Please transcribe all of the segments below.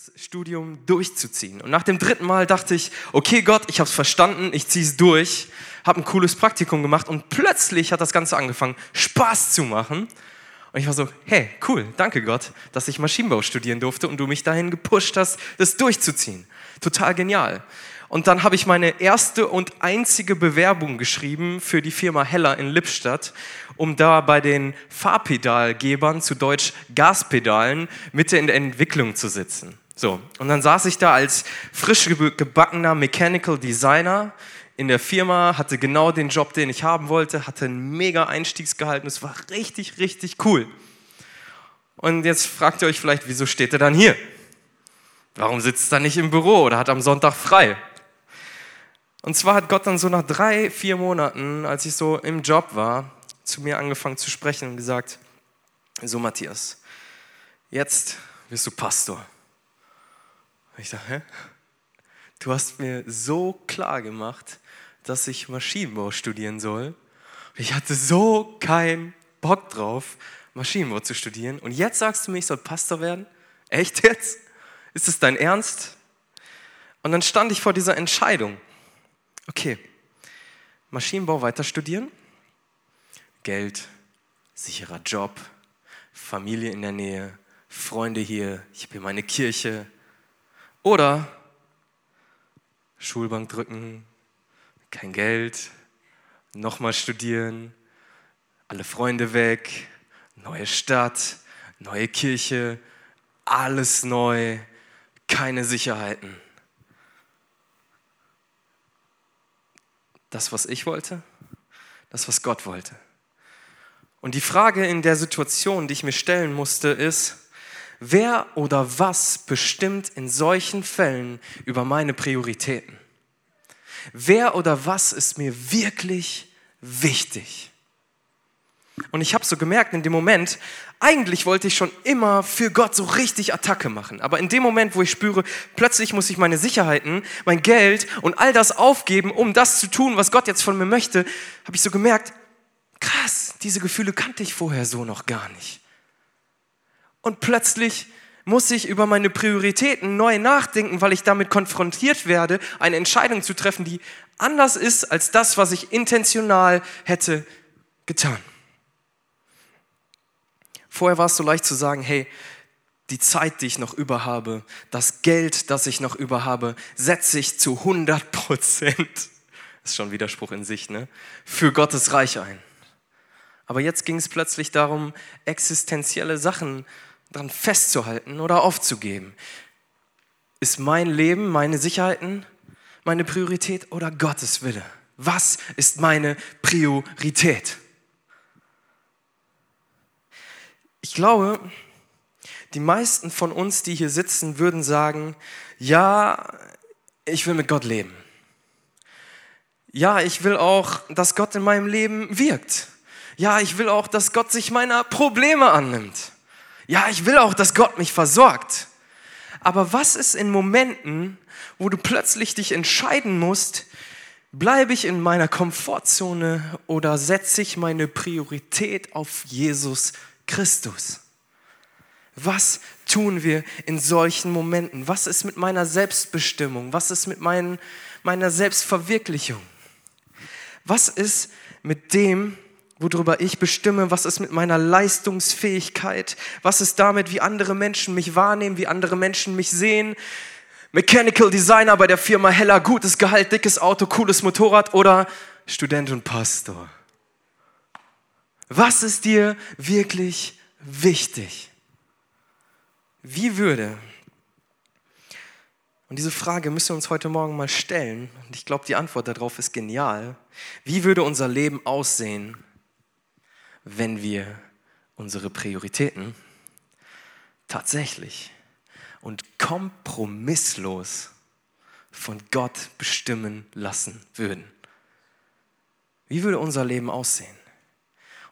dieses Studium durchzuziehen. Und nach dem dritten Mal dachte ich, okay Gott, ich habe es verstanden, ich ziehe es durch, habe ein cooles Praktikum gemacht und plötzlich hat das Ganze angefangen, Spaß zu machen. Und ich war so, hey, cool, danke Gott, dass ich Maschinenbau studieren durfte und du mich dahin gepusht hast, das durchzuziehen. Total genial. Und dann habe ich meine erste und einzige Bewerbung geschrieben für die Firma Heller in Lippstadt, um da bei den Fahrpedalgebern, zu Deutsch Gaspedalen, Mitte in der Entwicklung zu sitzen. So, und dann saß ich da als frisch gebackener Mechanical Designer in der Firma, hatte genau den Job, den ich haben wollte, hatte ein mega Einstiegsgehalt und es war richtig, richtig cool. Und jetzt fragt ihr euch vielleicht, wieso steht er dann hier? Warum sitzt er nicht im Büro oder hat am Sonntag frei? Und zwar hat Gott dann so nach drei, vier Monaten, als ich so im Job war, zu mir angefangen zu sprechen und gesagt, so Matthias, jetzt wirst du Pastor. Und ich dachte? Du hast mir so klar gemacht, dass ich Maschinenbau studieren soll. Ich hatte so keinen Bock drauf, Maschinenbau zu studieren. Und jetzt sagst du mir, ich soll Pastor werden? Echt jetzt? Ist es dein Ernst? Und dann stand ich vor dieser Entscheidung. Okay, Maschinenbau weiter studieren, Geld, sicherer Job, Familie in der Nähe, Freunde hier, ich habe hier meine Kirche. Oder Schulbank drücken, kein Geld, nochmal studieren, alle Freunde weg, neue Stadt, neue Kirche, alles neu, keine Sicherheiten. Das, was ich wollte, das, was Gott wollte. Und die Frage in der Situation, die ich mir stellen musste, ist, wer oder was bestimmt in solchen Fällen über meine Prioritäten? Wer oder was ist mir wirklich wichtig? Und ich habe so gemerkt in dem Moment, eigentlich wollte ich schon immer für Gott so richtig Attacke machen. Aber in dem Moment, wo ich spüre, plötzlich muss ich meine Sicherheiten, mein Geld und all das aufgeben, um das zu tun, was Gott jetzt von mir möchte, habe ich so gemerkt, krass, diese Gefühle kannte ich vorher so noch gar nicht. Und plötzlich muss ich über meine Prioritäten neu nachdenken, weil ich damit konfrontiert werde, eine Entscheidung zu treffen, die anders ist als das, was ich intentional hätte getan. Vorher war es so leicht zu sagen, hey, die Zeit, die ich noch über habe, das Geld, das ich noch über habe, setze ich zu 100 Prozent, ist schon Widerspruch in sich, ne? für Gottes Reich ein. Aber jetzt ging es plötzlich darum, existenzielle Sachen dran festzuhalten oder aufzugeben. Ist mein Leben, meine Sicherheiten, meine Priorität oder Gottes Wille? Was ist meine Priorität? Ich glaube, die meisten von uns, die hier sitzen, würden sagen, ja, ich will mit Gott leben. Ja, ich will auch, dass Gott in meinem Leben wirkt. Ja, ich will auch, dass Gott sich meiner Probleme annimmt. Ja, ich will auch, dass Gott mich versorgt. Aber was ist in Momenten, wo du plötzlich dich entscheiden musst, bleibe ich in meiner Komfortzone oder setze ich meine Priorität auf Jesus Christus. Was tun wir in solchen Momenten? Was ist mit meiner Selbstbestimmung? Was ist mit mein, meiner Selbstverwirklichung? Was ist mit dem, worüber ich bestimme? Was ist mit meiner Leistungsfähigkeit? Was ist damit, wie andere Menschen mich wahrnehmen, wie andere Menschen mich sehen? Mechanical Designer bei der Firma Heller, gutes Gehalt, dickes Auto, cooles Motorrad oder Student und Pastor? Was ist dir wirklich wichtig? Wie würde, und diese Frage müssen wir uns heute Morgen mal stellen, und ich glaube, die Antwort darauf ist genial, wie würde unser Leben aussehen, wenn wir unsere Prioritäten tatsächlich und kompromisslos von Gott bestimmen lassen würden? Wie würde unser Leben aussehen?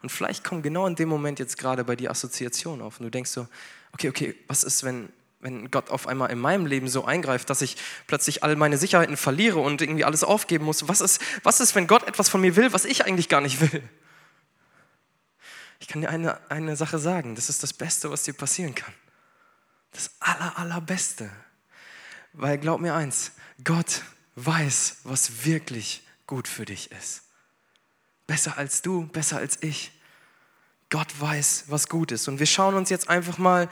Und vielleicht kommt genau in dem Moment jetzt gerade bei dir Assoziation auf und du denkst so, okay, okay, was ist, wenn, wenn Gott auf einmal in meinem Leben so eingreift, dass ich plötzlich all meine Sicherheiten verliere und irgendwie alles aufgeben muss? Was ist, was ist, wenn Gott etwas von mir will, was ich eigentlich gar nicht will? Ich kann dir eine, eine Sache sagen, das ist das Beste, was dir passieren kann. Das aller, allerbeste. Weil glaub mir eins, Gott weiß, was wirklich gut für dich ist. Besser als du, besser als ich. Gott weiß, was gut ist. Und wir schauen uns jetzt einfach mal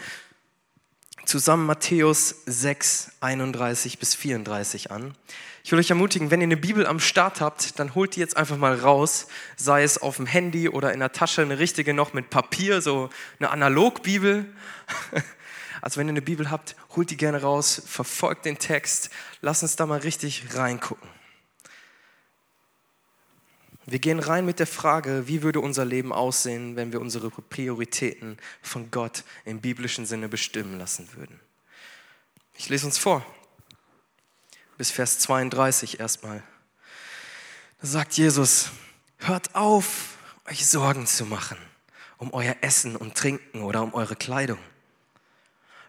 zusammen Matthäus 6, 31 bis 34 an. Ich will euch ermutigen, wenn ihr eine Bibel am Start habt, dann holt die jetzt einfach mal raus, sei es auf dem Handy oder in der Tasche, eine richtige noch mit Papier, so eine Analogbibel. Also wenn ihr eine Bibel habt, holt die gerne raus, verfolgt den Text, lasst uns da mal richtig reingucken. Wir gehen rein mit der Frage, wie würde unser Leben aussehen, wenn wir unsere Prioritäten von Gott im biblischen Sinne bestimmen lassen würden. Ich lese uns vor, bis Vers 32 erstmal. Da sagt Jesus, hört auf, euch Sorgen zu machen um euer Essen und Trinken oder um eure Kleidung.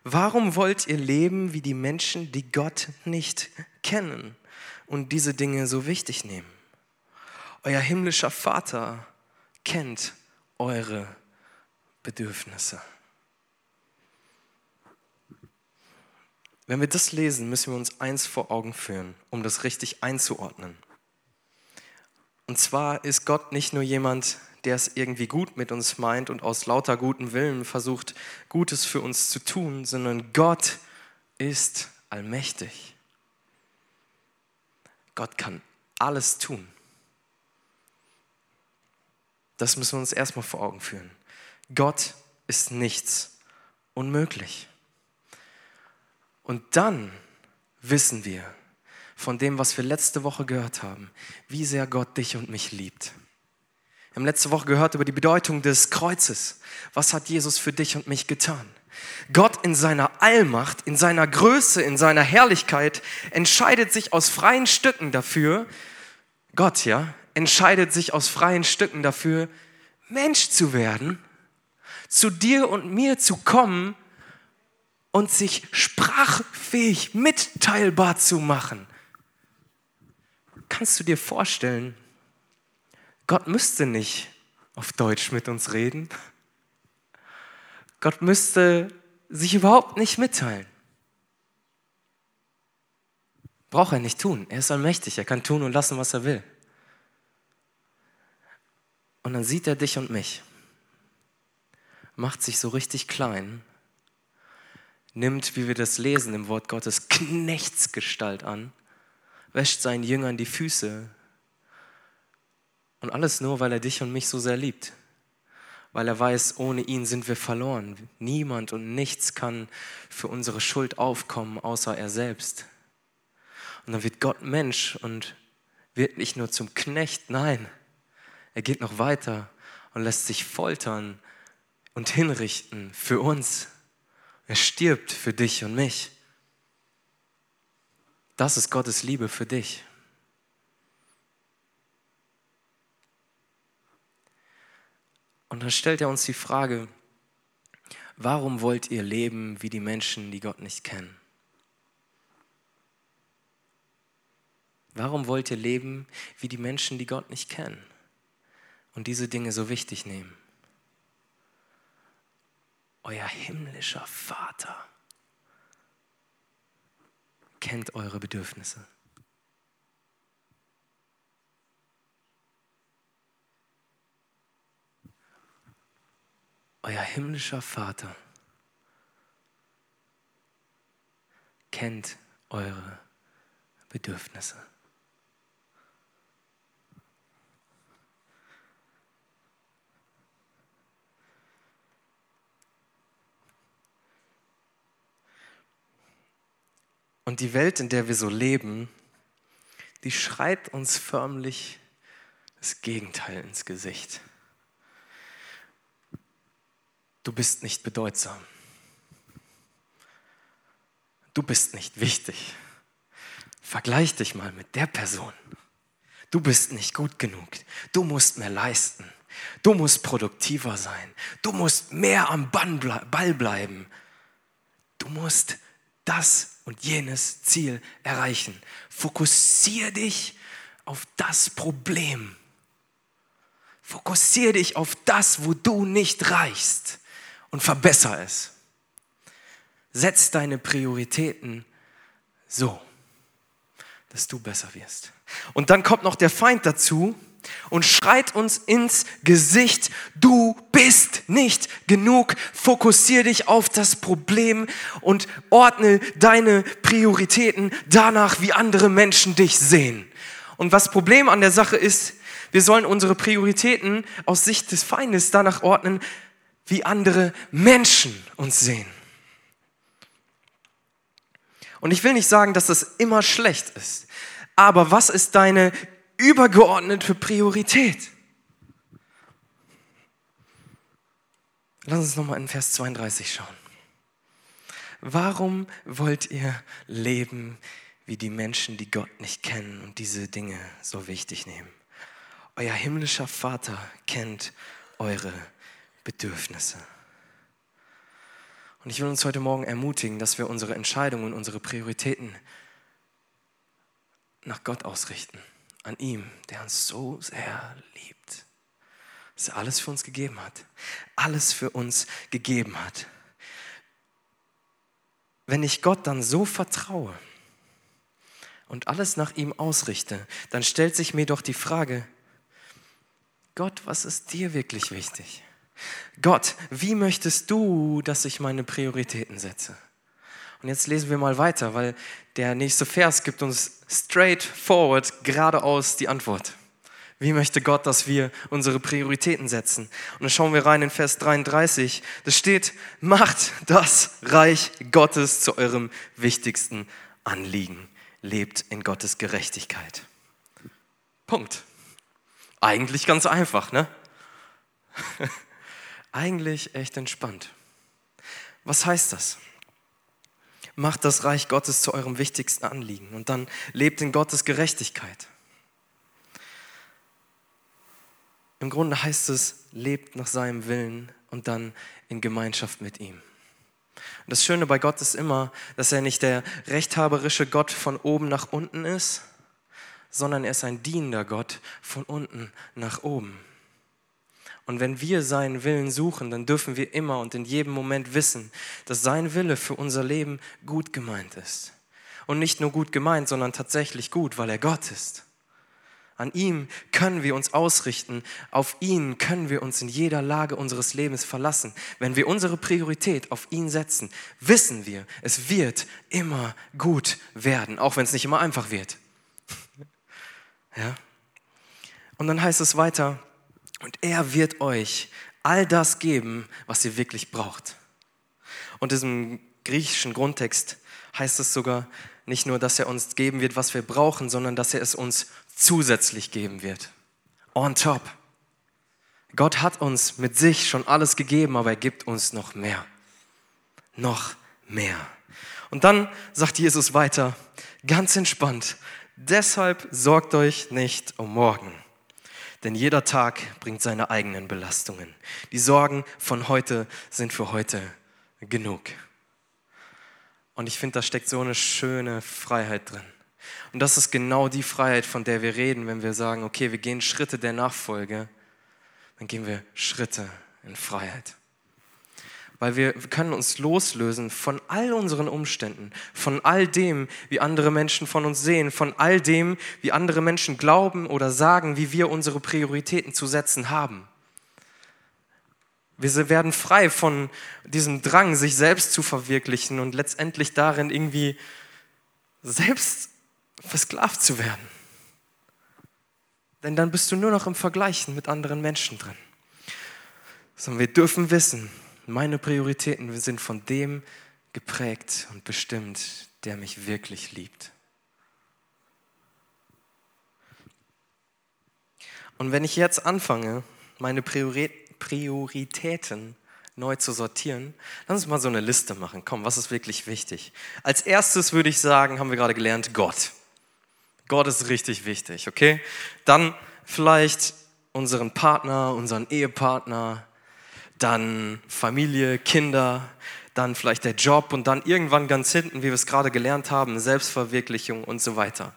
Warum wollt ihr leben wie die Menschen, die Gott nicht kennen und diese Dinge so wichtig nehmen? Euer himmlischer Vater kennt eure Bedürfnisse. Wenn wir das lesen, müssen wir uns eins vor Augen führen, um das richtig einzuordnen. Und zwar ist Gott nicht nur jemand, der es irgendwie gut mit uns meint und aus lauter gutem Willen versucht, Gutes für uns zu tun, sondern Gott ist allmächtig. Gott kann alles tun. Das müssen wir uns erstmal vor Augen führen. Gott ist nichts unmöglich. Und dann wissen wir von dem, was wir letzte Woche gehört haben, wie sehr Gott dich und mich liebt. Wir haben letzte Woche gehört über die Bedeutung des Kreuzes. Was hat Jesus für dich und mich getan? Gott in seiner Allmacht, in seiner Größe, in seiner Herrlichkeit entscheidet sich aus freien Stücken dafür, Gott ja, entscheidet sich aus freien Stücken dafür, Mensch zu werden, zu dir und mir zu kommen und sich sprachfähig mitteilbar zu machen. Kannst du dir vorstellen, Gott müsste nicht auf Deutsch mit uns reden. Gott müsste sich überhaupt nicht mitteilen. Braucht er nicht tun. Er ist allmächtig. Er kann tun und lassen, was er will. Und dann sieht er dich und mich, macht sich so richtig klein, nimmt, wie wir das lesen im Wort Gottes, Knechtsgestalt an, wäscht seinen Jüngern die Füße. Und alles nur, weil er dich und mich so sehr liebt. Weil er weiß, ohne ihn sind wir verloren. Niemand und nichts kann für unsere Schuld aufkommen, außer er selbst. Und dann wird Gott Mensch und wird nicht nur zum Knecht, nein, er geht noch weiter und lässt sich foltern und hinrichten für uns. Er stirbt für dich und mich. Das ist Gottes Liebe für dich. Und dann stellt er uns die Frage, warum wollt ihr leben wie die Menschen, die Gott nicht kennen? Warum wollt ihr leben wie die Menschen, die Gott nicht kennen? Und diese Dinge so wichtig nehmen. Euer himmlischer Vater kennt eure Bedürfnisse. Euer himmlischer Vater kennt eure Bedürfnisse. Und die Welt, in der wir so leben, die schreit uns förmlich das Gegenteil ins Gesicht. Du bist nicht bedeutsam. Du bist nicht wichtig. Vergleich dich mal mit der Person. Du bist nicht gut genug. Du musst mehr leisten. Du musst produktiver sein. Du musst mehr am Ball bleiben. Du musst das und jenes Ziel erreichen. Fokussiere dich auf das Problem. Fokussiere dich auf das, wo du nicht reichst und verbessere es. Setz deine Prioritäten so, dass du besser wirst. Und dann kommt noch der Feind dazu und schreit uns ins Gesicht, du bist nicht genug, fokussier dich auf das Problem und ordne deine Prioritäten danach, wie andere Menschen dich sehen. Und was Problem an der Sache ist, wir sollen unsere Prioritäten aus Sicht des Feindes danach ordnen, wie andere Menschen uns sehen. Und ich will nicht sagen, dass das immer schlecht ist. Aber was ist deine übergeordnete Priorität? Lass uns nochmal in Vers 32 schauen. Warum wollt ihr leben wie die Menschen, die Gott nicht kennen und diese Dinge so wichtig nehmen? Euer himmlischer Vater kennt eure Bedürfnisse. Und ich will uns heute Morgen ermutigen, dass wir unsere Entscheidungen und unsere Prioritäten nach Gott ausrichten, an ihm, der uns so sehr liebt, dass er alles für uns gegeben hat, alles für uns gegeben hat. Wenn ich Gott dann so vertraue und alles nach ihm ausrichte, dann stellt sich mir doch die Frage, Gott, was ist dir wirklich wichtig? Gott, wie möchtest du, dass ich meine Prioritäten setze? Und jetzt lesen wir mal weiter, weil der nächste Vers gibt uns straight forward, geradeaus die Antwort. Wie möchte Gott, dass wir unsere Prioritäten setzen? Und dann schauen wir rein in Vers 33. Da steht, macht das Reich Gottes zu eurem wichtigsten Anliegen. Lebt in Gottes Gerechtigkeit. Punkt. Eigentlich ganz einfach, ne? eigentlich echt entspannt. Was heißt das? Macht das Reich Gottes zu eurem wichtigsten Anliegen und dann lebt in Gottes Gerechtigkeit. Im Grunde heißt es, lebt nach seinem Willen und dann in Gemeinschaft mit ihm. Und das Schöne bei Gott ist immer, dass er nicht der rechthaberische Gott von oben nach unten ist, sondern er ist ein dienender Gott von unten nach oben. Und wenn wir seinen Willen suchen, dann dürfen wir immer und in jedem Moment wissen, dass sein Wille für unser Leben gut gemeint ist. Und nicht nur gut gemeint, sondern tatsächlich gut, weil er Gott ist. An ihm können wir uns ausrichten, auf ihn können wir uns in jeder Lage unseres Lebens verlassen. Wenn wir unsere Priorität auf ihn setzen, wissen wir, es wird immer gut werden, auch wenn es nicht immer einfach wird. Ja? Und dann heißt es weiter, und er wird euch all das geben, was ihr wirklich braucht. Und diesem griechischen Grundtext heißt es sogar nicht nur, dass er uns geben wird, was wir brauchen, sondern dass er es uns zusätzlich geben wird. On top. Gott hat uns mit sich schon alles gegeben, aber er gibt uns noch mehr. Noch mehr. Und dann sagt Jesus weiter, ganz entspannt, deshalb sorgt euch nicht um morgen denn jeder Tag bringt seine eigenen Belastungen. Die Sorgen von heute sind für heute genug. Und ich finde, da steckt so eine schöne Freiheit drin. Und das ist genau die Freiheit, von der wir reden, wenn wir sagen, okay, wir gehen Schritte der Nachfolge, dann gehen wir Schritte in Freiheit weil wir können uns loslösen von all unseren Umständen, von all dem, wie andere Menschen von uns sehen, von all dem, wie andere Menschen glauben oder sagen, wie wir unsere Prioritäten zu setzen haben. Wir werden frei von diesem Drang, sich selbst zu verwirklichen und letztendlich darin irgendwie selbst versklavt zu werden. Denn dann bist du nur noch im Vergleichen mit anderen Menschen drin. Sondern wir dürfen wissen, meine Prioritäten sind von dem geprägt und bestimmt, der mich wirklich liebt. Und wenn ich jetzt anfange, meine Prioritäten neu zu sortieren, lass uns mal so eine Liste machen. Komm, was ist wirklich wichtig? Als erstes würde ich sagen, haben wir gerade gelernt, Gott. Gott ist richtig wichtig, okay? Dann vielleicht unseren Partner, unseren Ehepartner, dann Familie, Kinder, dann vielleicht der Job und dann irgendwann ganz hinten, wie wir es gerade gelernt haben, Selbstverwirklichung und so weiter.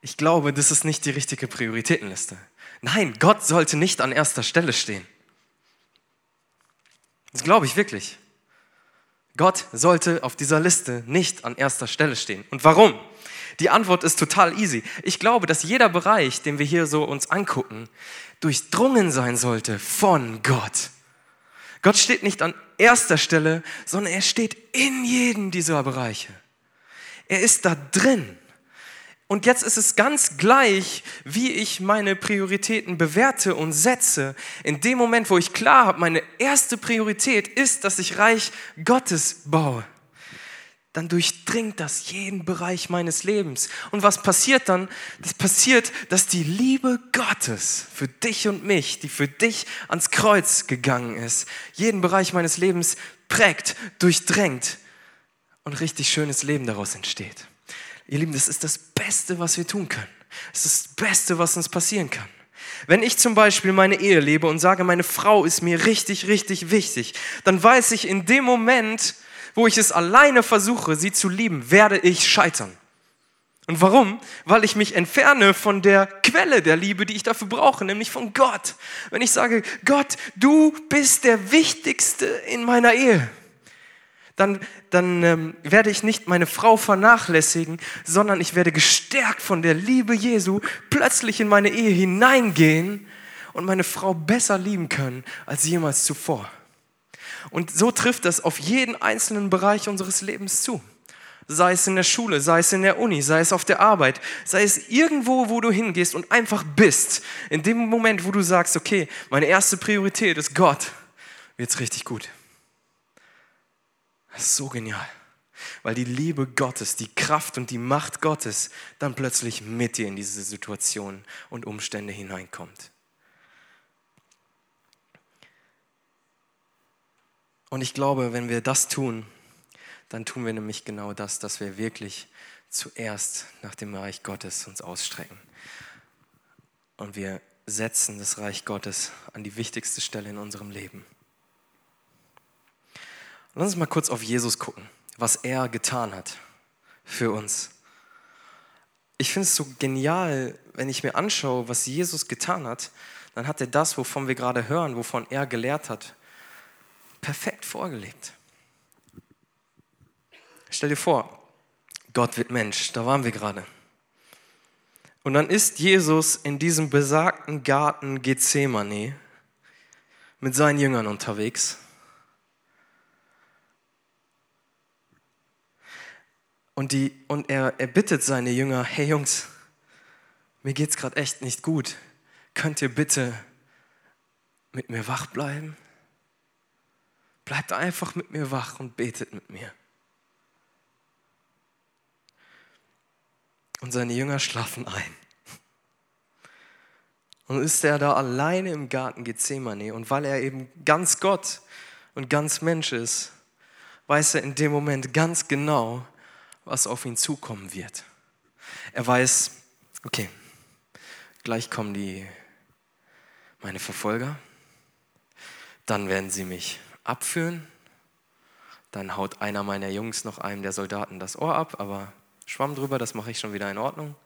Ich glaube, das ist nicht die richtige Prioritätenliste. Nein, Gott sollte nicht an erster Stelle stehen. Das glaube ich wirklich. Gott sollte auf dieser Liste nicht an erster Stelle stehen. Und warum? Die Antwort ist total easy. Ich glaube, dass jeder Bereich, den wir hier so uns angucken, durchdrungen sein sollte von Gott. Gott steht nicht an erster Stelle, sondern er steht in jedem dieser Bereiche. Er ist da drin. Und jetzt ist es ganz gleich, wie ich meine Prioritäten bewerte und setze. In dem Moment, wo ich klar habe, meine erste Priorität ist, dass ich Reich Gottes baue, dann durchdringt das jeden Bereich meines Lebens. Und was passiert dann? Das passiert, dass die Liebe Gottes für dich und mich, die für dich ans Kreuz gegangen ist, jeden Bereich meines Lebens prägt, durchdrängt und richtig schönes Leben daraus entsteht. Ihr Lieben, das ist das Beste, was wir tun können. Das ist das Beste, was uns passieren kann. Wenn ich zum Beispiel meine Ehe lebe und sage, meine Frau ist mir richtig, richtig wichtig, dann weiß ich in dem Moment, wo ich es alleine versuche, sie zu lieben, werde ich scheitern. Und warum? Weil ich mich entferne von der Quelle der Liebe, die ich dafür brauche, nämlich von Gott. Wenn ich sage, Gott, du bist der Wichtigste in meiner Ehe, dann, dann ähm, werde ich nicht meine Frau vernachlässigen, sondern ich werde gestärkt von der Liebe Jesu plötzlich in meine Ehe hineingehen und meine Frau besser lieben können als jemals zuvor. Und so trifft das auf jeden einzelnen Bereich unseres Lebens zu. Sei es in der Schule, sei es in der Uni, sei es auf der Arbeit, sei es irgendwo, wo du hingehst und einfach bist. In dem Moment, wo du sagst, okay, meine erste Priorität ist Gott, wird es richtig gut. Das ist so genial. Weil die Liebe Gottes, die Kraft und die Macht Gottes dann plötzlich mit dir in diese Situation und Umstände hineinkommt. Und ich glaube, wenn wir das tun, dann tun wir nämlich genau das, dass wir wirklich zuerst nach dem Reich Gottes uns ausstrecken. Und wir setzen das Reich Gottes an die wichtigste Stelle in unserem Leben. Lass uns mal kurz auf Jesus gucken, was er getan hat für uns. Ich finde es so genial, wenn ich mir anschaue, was Jesus getan hat, dann hat er das, wovon wir gerade hören, wovon er gelehrt hat, perfekt vorgelebt. Stell dir vor, Gott wird Mensch, da waren wir gerade. Und dann ist Jesus in diesem besagten Garten Gethsemane mit seinen Jüngern unterwegs. Und, die, und er, er bittet seine Jünger, hey Jungs, mir geht es gerade echt nicht gut. Könnt ihr bitte mit mir wach bleiben? Bleibt einfach mit mir wach und betet mit mir. Und seine Jünger schlafen ein. Und ist er da alleine im Garten Gethsemane. Und weil er eben ganz Gott und ganz Mensch ist, weiß er in dem Moment ganz genau, was auf ihn zukommen wird. Er weiß, okay, gleich kommen die meine Verfolger, dann werden sie mich abführen. Dann haut einer meiner Jungs noch einem der Soldaten das Ohr ab, aber schwamm drüber, das mache ich schon wieder in Ordnung.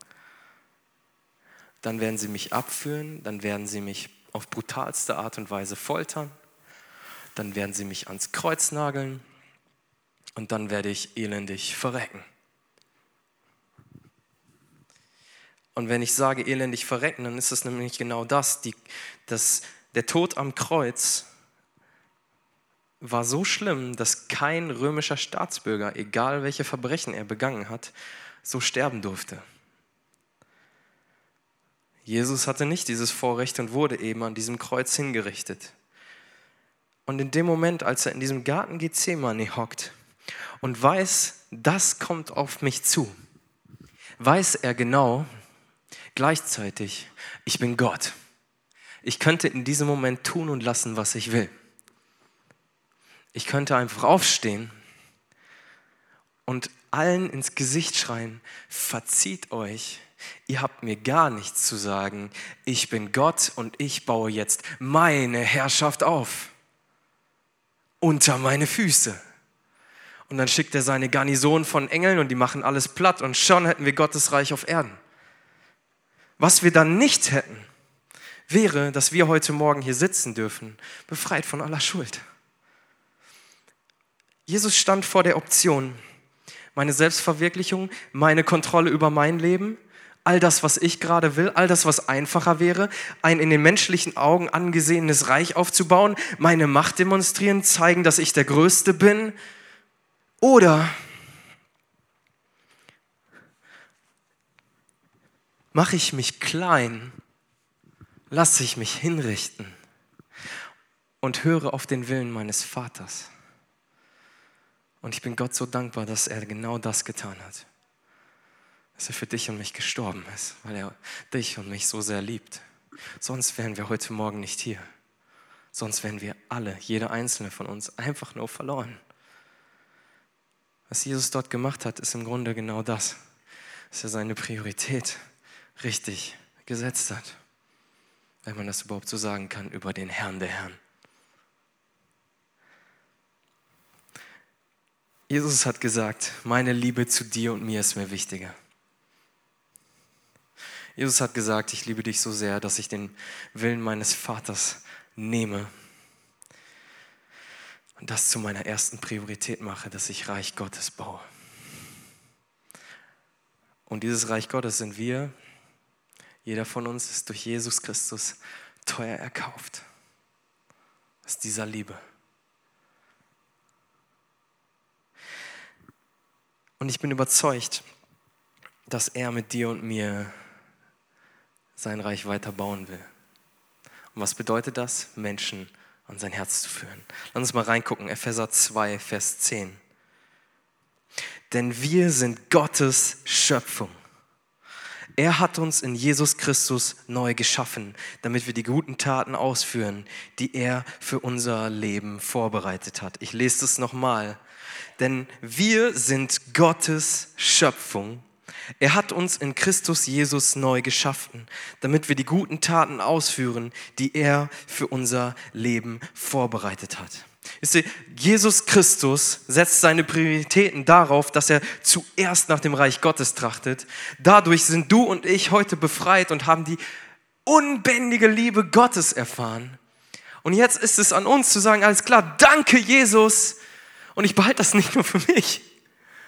Dann werden sie mich abführen, dann werden sie mich auf brutalste Art und Weise foltern, dann werden sie mich ans Kreuz nageln und dann werde ich elendig verrecken. Und wenn ich sage elendig verrecken, dann ist es nämlich genau das, die, das der Tod am Kreuz war so schlimm, dass kein römischer Staatsbürger, egal welche Verbrechen er begangen hat, so sterben durfte. Jesus hatte nicht dieses Vorrecht und wurde eben an diesem Kreuz hingerichtet. Und in dem Moment, als er in diesem Garten Gethsemane hockt und weiß, das kommt auf mich zu, weiß er genau, gleichzeitig, ich bin Gott. Ich könnte in diesem Moment tun und lassen, was ich will. Ich könnte einfach aufstehen und allen ins Gesicht schreien, verzieht euch, ihr habt mir gar nichts zu sagen, ich bin Gott und ich baue jetzt meine Herrschaft auf unter meine Füße. Und dann schickt er seine Garnison von Engeln und die machen alles platt und schon hätten wir Gottes Reich auf Erden. Was wir dann nicht hätten, wäre, dass wir heute Morgen hier sitzen dürfen, befreit von aller Schuld. Jesus stand vor der Option, meine Selbstverwirklichung, meine Kontrolle über mein Leben, all das, was ich gerade will, all das, was einfacher wäre, ein in den menschlichen Augen angesehenes Reich aufzubauen, meine Macht demonstrieren, zeigen, dass ich der Größte bin, oder mache ich mich klein, lasse ich mich hinrichten und höre auf den Willen meines Vaters. Und ich bin Gott so dankbar, dass er genau das getan hat. Dass er für dich und mich gestorben ist, weil er dich und mich so sehr liebt. Sonst wären wir heute Morgen nicht hier. Sonst wären wir alle, jeder einzelne von uns, einfach nur verloren. Was Jesus dort gemacht hat, ist im Grunde genau das, dass er seine Priorität richtig gesetzt hat, wenn man das überhaupt so sagen kann, über den Herrn der Herren. Jesus hat gesagt, meine Liebe zu dir und mir ist mir wichtiger. Jesus hat gesagt, ich liebe dich so sehr, dass ich den Willen meines Vaters nehme und das zu meiner ersten Priorität mache, dass ich Reich Gottes baue. Und dieses Reich Gottes sind wir, jeder von uns ist durch Jesus Christus teuer erkauft. Aus dieser Liebe. Und ich bin überzeugt, dass er mit dir und mir sein Reich weiter bauen will. Und was bedeutet das? Menschen an sein Herz zu führen. Lass uns mal reingucken, Epheser 2, Vers 10. Denn wir sind Gottes Schöpfung. Er hat uns in Jesus Christus neu geschaffen, damit wir die guten Taten ausführen, die er für unser Leben vorbereitet hat. Ich lese es nochmal. Denn wir sind Gottes Schöpfung er hat uns in Christus Jesus neu geschaffen, damit wir die guten Taten ausführen, die er für unser Leben vorbereitet hat. Ihr, Jesus Christus setzt seine Prioritäten darauf, dass er zuerst nach dem Reich Gottes trachtet. Dadurch sind du und ich heute befreit und haben die unbändige Liebe Gottes erfahren. Und jetzt ist es an uns zu sagen, alles klar, danke Jesus. Und ich behalte das nicht nur für mich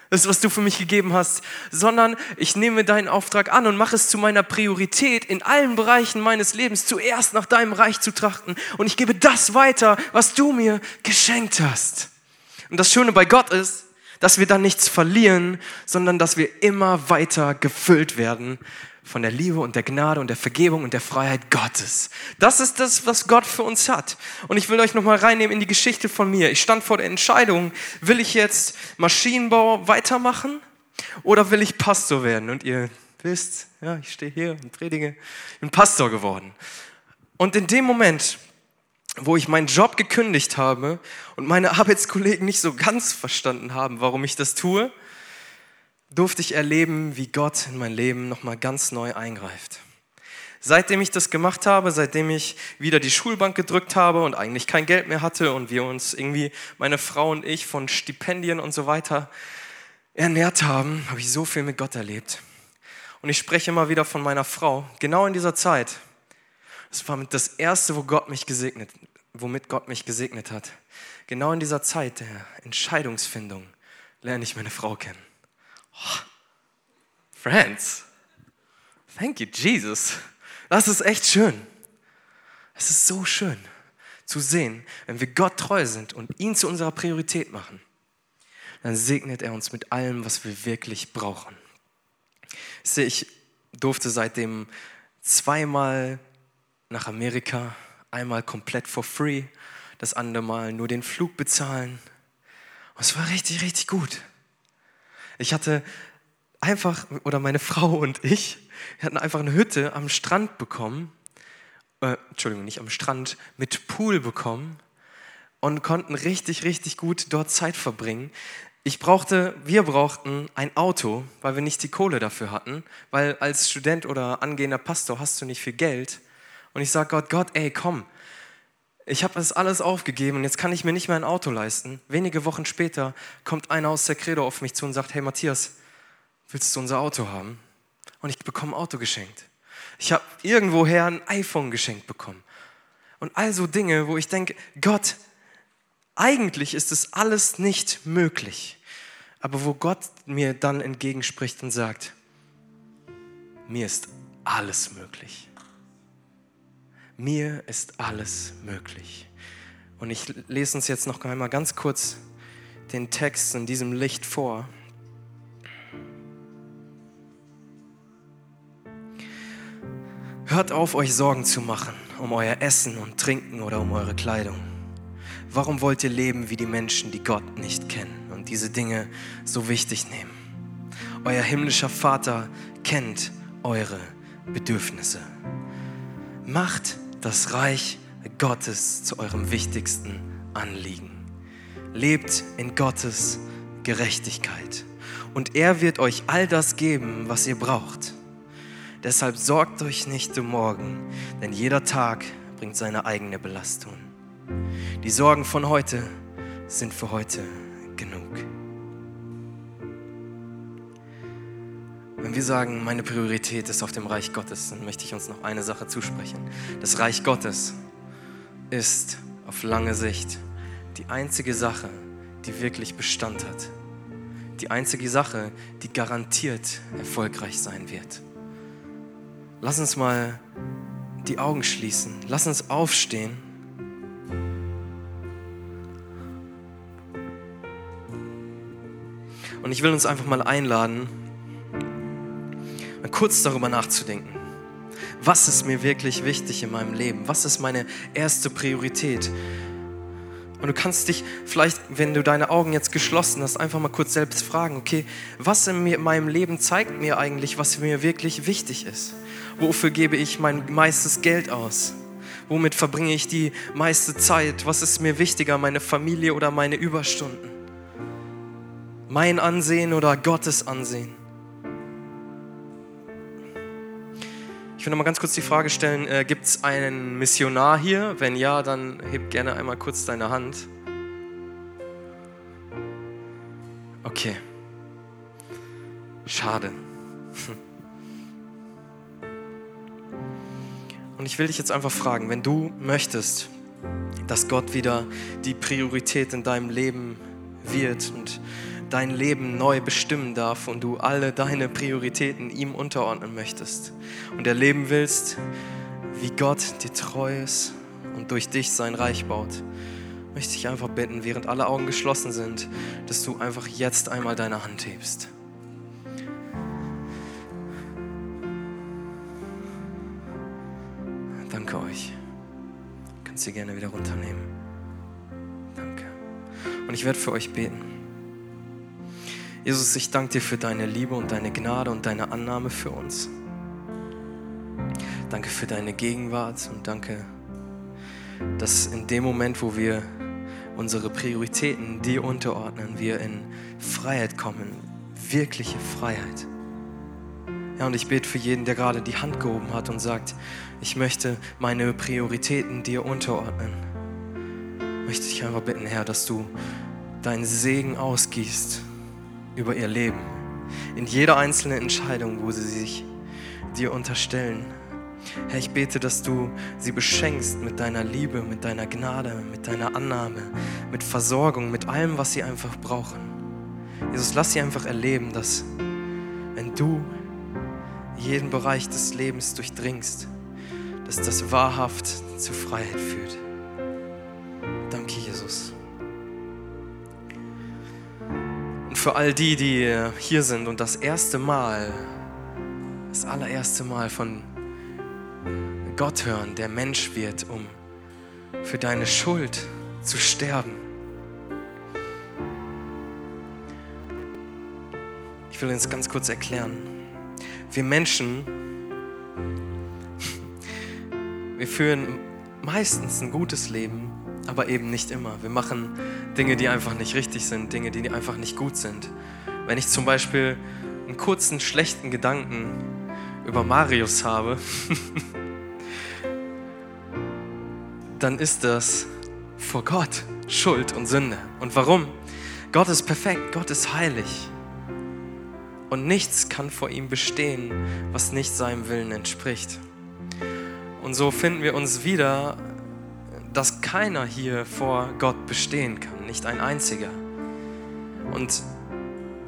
das, was du für mich gegeben hast, sondern ich nehme deinen Auftrag an und mache es zu meiner Priorität, in allen Bereichen meines Lebens zuerst nach deinem Reich zu trachten. Und ich gebe das weiter, was du mir geschenkt hast. Und das Schöne bei Gott ist, dass wir dann nichts verlieren, sondern dass wir immer weiter gefüllt werden von der Liebe und der Gnade und der Vergebung und der Freiheit Gottes. Das ist das, was Gott für uns hat. Und ich will euch nochmal reinnehmen in die Geschichte von mir. Ich stand vor der Entscheidung, will ich jetzt Maschinenbau weitermachen oder will ich Pastor werden? Und ihr wisst, ja, ich stehe hier und predige, ich bin Pastor geworden. Und in dem Moment, wo ich meinen Job gekündigt habe und meine Arbeitskollegen nicht so ganz verstanden haben, warum ich das tue, durfte ich erleben, wie Gott in mein Leben nochmal ganz neu eingreift. Seitdem ich das gemacht habe, seitdem ich wieder die Schulbank gedrückt habe und eigentlich kein Geld mehr hatte und wir uns irgendwie, meine Frau und ich, von Stipendien und so weiter ernährt haben, habe ich so viel mit Gott erlebt. Und ich spreche immer wieder von meiner Frau, genau in dieser Zeit. Das war das Erste, wo Gott mich gesegnet, womit Gott mich gesegnet hat. Genau in dieser Zeit der Entscheidungsfindung lerne ich meine Frau kennen. Oh, friends, thank you, Jesus. Das ist echt schön. Es ist so schön zu sehen, wenn wir Gott treu sind und ihn zu unserer Priorität machen, dann segnet er uns mit allem, was wir wirklich brauchen. Ich durfte seitdem zweimal nach Amerika, einmal komplett for free, das andere Mal nur den Flug bezahlen. Und es war richtig, richtig gut. Ich hatte einfach, oder meine Frau und ich, wir hatten einfach eine Hütte am Strand bekommen, äh, Entschuldigung, nicht am Strand, mit Pool bekommen und konnten richtig, richtig gut dort Zeit verbringen. Ich brauchte, wir brauchten ein Auto, weil wir nicht die Kohle dafür hatten, weil als Student oder angehender Pastor hast du nicht viel Geld. Und ich sage Gott, Gott, ey, komm, ich habe das alles aufgegeben und jetzt kann ich mir nicht mehr ein Auto leisten. Wenige Wochen später kommt einer aus der Credo auf mich zu und sagt, hey Matthias, willst du unser Auto haben? Und ich bekomme ein Auto geschenkt. Ich habe irgendwoher ein iPhone geschenkt bekommen. Und all so Dinge, wo ich denke, Gott, eigentlich ist es alles nicht möglich. Aber wo Gott mir dann entgegenspricht und sagt, mir ist alles möglich. Mir ist alles möglich. Und ich lese uns jetzt noch einmal ganz kurz den Text in diesem Licht vor. Hört auf, euch Sorgen zu machen um euer Essen und Trinken oder um eure Kleidung. Warum wollt ihr leben wie die Menschen, die Gott nicht kennen und diese Dinge so wichtig nehmen? Euer himmlischer Vater kennt eure Bedürfnisse. Macht das Reich Gottes zu eurem wichtigsten Anliegen. Lebt in Gottes Gerechtigkeit und er wird euch all das geben, was ihr braucht. Deshalb sorgt euch nicht um morgen, denn jeder Tag bringt seine eigene Belastung. Die Sorgen von heute sind für heute wir sagen, meine Priorität ist auf dem Reich Gottes, dann möchte ich uns noch eine Sache zusprechen. Das Reich Gottes ist auf lange Sicht die einzige Sache, die wirklich Bestand hat. Die einzige Sache, die garantiert erfolgreich sein wird. Lass uns mal die Augen schließen. Lass uns aufstehen. Und ich will uns einfach mal einladen, kurz darüber nachzudenken. Was ist mir wirklich wichtig in meinem Leben? Was ist meine erste Priorität? Und du kannst dich vielleicht, wenn du deine Augen jetzt geschlossen hast, einfach mal kurz selbst fragen, okay, was in, mir, in meinem Leben zeigt mir eigentlich, was mir wirklich wichtig ist? Wofür gebe ich mein meistes Geld aus? Womit verbringe ich die meiste Zeit? Was ist mir wichtiger, meine Familie oder meine Überstunden? Mein Ansehen oder Gottes Ansehen? Will noch mal ganz kurz die Frage stellen, äh, gibt es einen Missionar hier? Wenn ja, dann heb gerne einmal kurz deine Hand. Okay. Schade. Und ich will dich jetzt einfach fragen, wenn du möchtest, dass Gott wieder die Priorität in deinem Leben wird und dein Leben neu bestimmen darf und du alle deine Prioritäten ihm unterordnen möchtest und erleben willst, wie Gott dir treu ist und durch dich sein Reich baut, möchte ich einfach bitten, während alle Augen geschlossen sind, dass du einfach jetzt einmal deine Hand hebst. Danke euch. Könnt ihr gerne wieder runternehmen. Danke. Und ich werde für euch beten. Jesus, ich danke dir für deine Liebe und deine Gnade und deine Annahme für uns. Danke für deine Gegenwart und danke, dass in dem Moment, wo wir unsere Prioritäten dir unterordnen, wir in Freiheit kommen, wirkliche Freiheit. Ja, und ich bete für jeden, der gerade die Hand gehoben hat und sagt, ich möchte meine Prioritäten dir unterordnen. Möchte ich einfach bitten, Herr, dass du deinen Segen ausgießt über ihr Leben. In jeder einzelnen Entscheidung, wo sie sich dir unterstellen. Herr, ich bete, dass du sie beschenkst mit deiner Liebe, mit deiner Gnade, mit deiner Annahme, mit Versorgung, mit allem, was sie einfach brauchen. Jesus, lass sie einfach erleben, dass wenn du jeden Bereich des Lebens durchdringst, dass das wahrhaft zur Freiheit führt. Danke, für all die, die hier sind und das erste Mal, das allererste Mal von Gott hören, der Mensch wird, um für deine Schuld zu sterben. Ich will uns ganz kurz erklären. Wir Menschen, wir führen meistens ein gutes Leben, aber eben nicht immer. Wir machen Dinge, die einfach nicht richtig sind, Dinge, die einfach nicht gut sind. Wenn ich zum Beispiel einen kurzen schlechten Gedanken über Marius habe, dann ist das vor Gott Schuld und Sünde. Und warum? Gott ist perfekt, Gott ist heilig. Und nichts kann vor ihm bestehen, was nicht seinem Willen entspricht. Und so finden wir uns wieder dass keiner hier vor Gott bestehen kann, nicht ein einziger. Und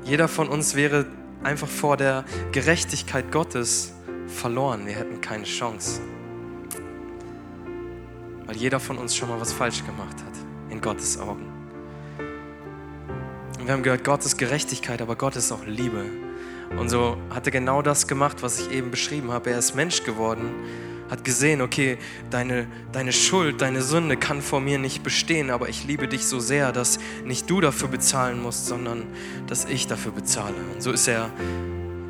jeder von uns wäre einfach vor der Gerechtigkeit Gottes verloren. Wir hätten keine Chance. Weil jeder von uns schon mal was falsch gemacht hat, in Gottes Augen. Und wir haben gehört, Gott ist Gerechtigkeit, aber Gott ist auch Liebe. Und so hat er genau das gemacht, was ich eben beschrieben habe. Er ist Mensch geworden, hat gesehen, okay, deine, deine Schuld, deine Sünde kann vor mir nicht bestehen, aber ich liebe dich so sehr, dass nicht du dafür bezahlen musst, sondern dass ich dafür bezahle. Und so ist er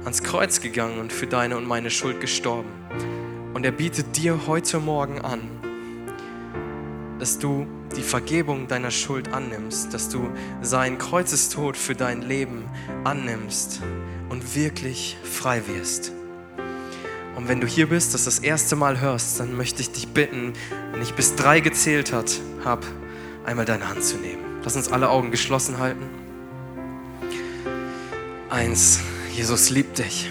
ans Kreuz gegangen und für deine und meine Schuld gestorben. Und er bietet dir heute Morgen an, dass du die Vergebung deiner Schuld annimmst, dass du seinen Kreuzestod für dein Leben annimmst und wirklich frei wirst. Und wenn du hier bist, das das erste Mal hörst, dann möchte ich dich bitten, wenn ich bis drei gezählt habe, einmal deine Hand zu nehmen. Lass uns alle Augen geschlossen halten. Eins, Jesus liebt dich.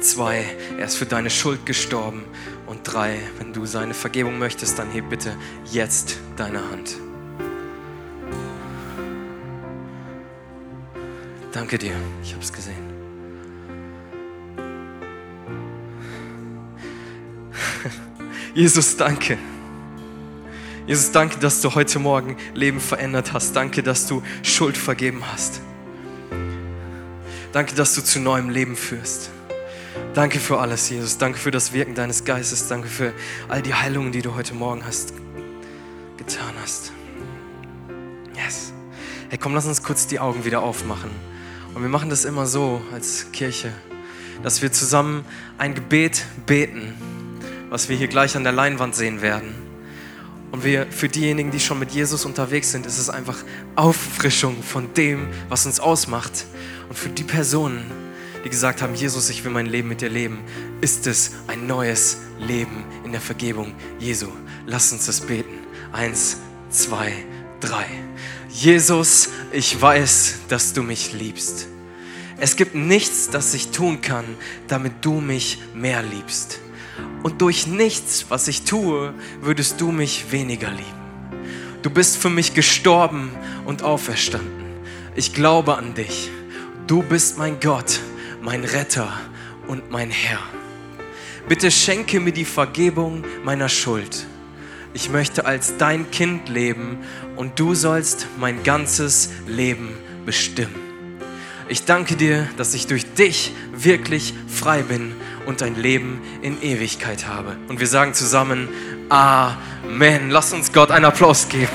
Zwei, er ist für deine Schuld gestorben. Und drei, wenn du seine Vergebung möchtest, dann heb bitte jetzt deine Hand. Danke dir, ich habe es gesehen. Jesus, danke. Jesus, danke, dass du heute Morgen Leben verändert hast. Danke, dass du Schuld vergeben hast. Danke, dass du zu neuem Leben führst. Danke für alles, Jesus. Danke für das Wirken deines Geistes. Danke für all die Heilungen, die du heute Morgen hast, getan hast. Yes. Hey, komm, lass uns kurz die Augen wieder aufmachen. Und wir machen das immer so als Kirche, dass wir zusammen ein Gebet beten was wir hier gleich an der Leinwand sehen werden. Und wir, für diejenigen, die schon mit Jesus unterwegs sind, ist es einfach Auffrischung von dem, was uns ausmacht. Und für die Personen, die gesagt haben, Jesus, ich will mein Leben mit dir leben, ist es ein neues Leben in der Vergebung Jesu. Lass uns das beten. Eins, zwei, drei. Jesus, ich weiß, dass du mich liebst. Es gibt nichts, das ich tun kann, damit du mich mehr liebst und durch nichts, was ich tue, würdest du mich weniger lieben. Du bist für mich gestorben und auferstanden. Ich glaube an dich. Du bist mein Gott, mein Retter und mein Herr. Bitte schenke mir die Vergebung meiner Schuld. Ich möchte als dein Kind leben und du sollst mein ganzes Leben bestimmen. Ich danke dir, dass ich durch dich wirklich frei bin und ein Leben in Ewigkeit habe. Und wir sagen zusammen, Amen. Lass uns Gott einen Applaus geben.